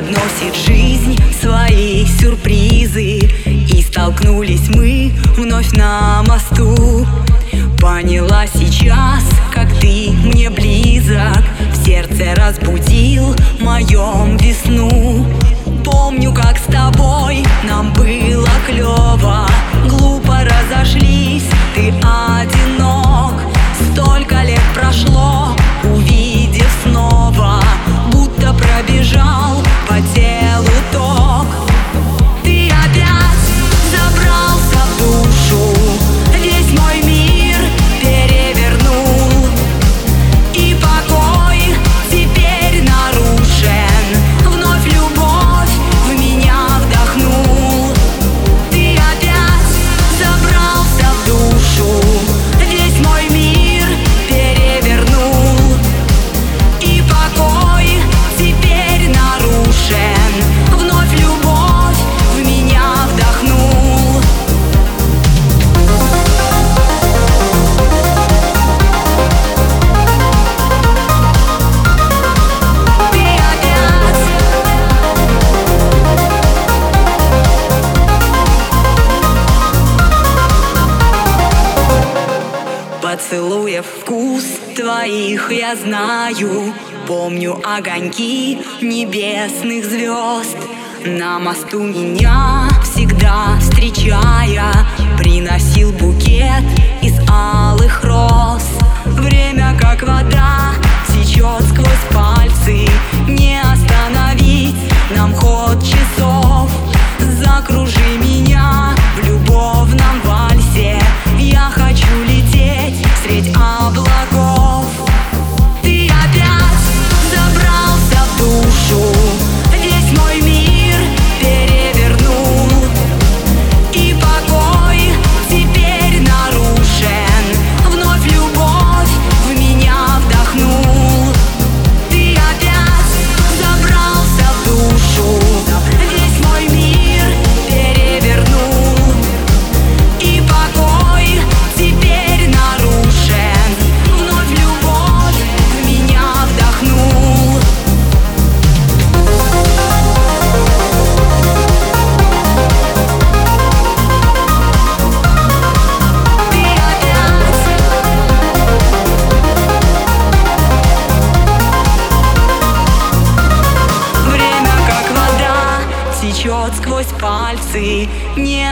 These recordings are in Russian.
Преподносит жизнь свои сюрпризы. И столкнулись мы вновь на мосту. Поняла сейчас, как ты мне близок. В сердце разбудил моем весну. Помню, как Поцелуев. Вкус твоих я знаю. Помню огоньки небесных звезд. На мосту меня всегда встречая. Приносил букет из алых роз. Время как вода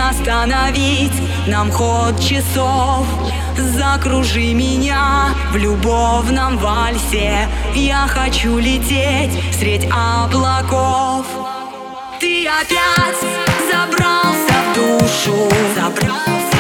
остановить. Нам ход часов. Закружи меня в любовном вальсе. Я хочу лететь средь облаков. Ты опять забрался в душу. Забрался